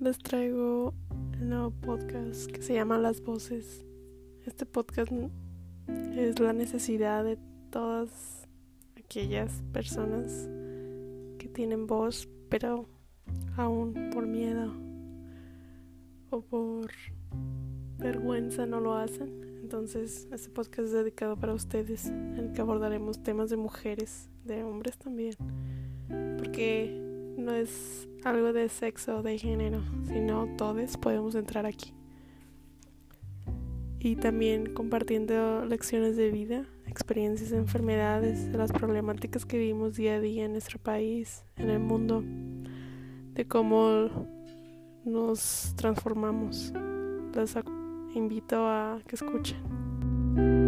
Les traigo el nuevo podcast que se llama Las Voces. Este podcast es la necesidad de todas aquellas personas que tienen voz, pero aún por miedo o por vergüenza no lo hacen. Entonces, este podcast es dedicado para ustedes, en el que abordaremos temas de mujeres, de hombres también, porque no es algo de sexo o de género, sino todos podemos entrar aquí. Y también compartiendo lecciones de vida, experiencias, enfermedades, de las problemáticas que vivimos día a día en nuestro país, en el mundo, de cómo nos transformamos. Los invito a que escuchen.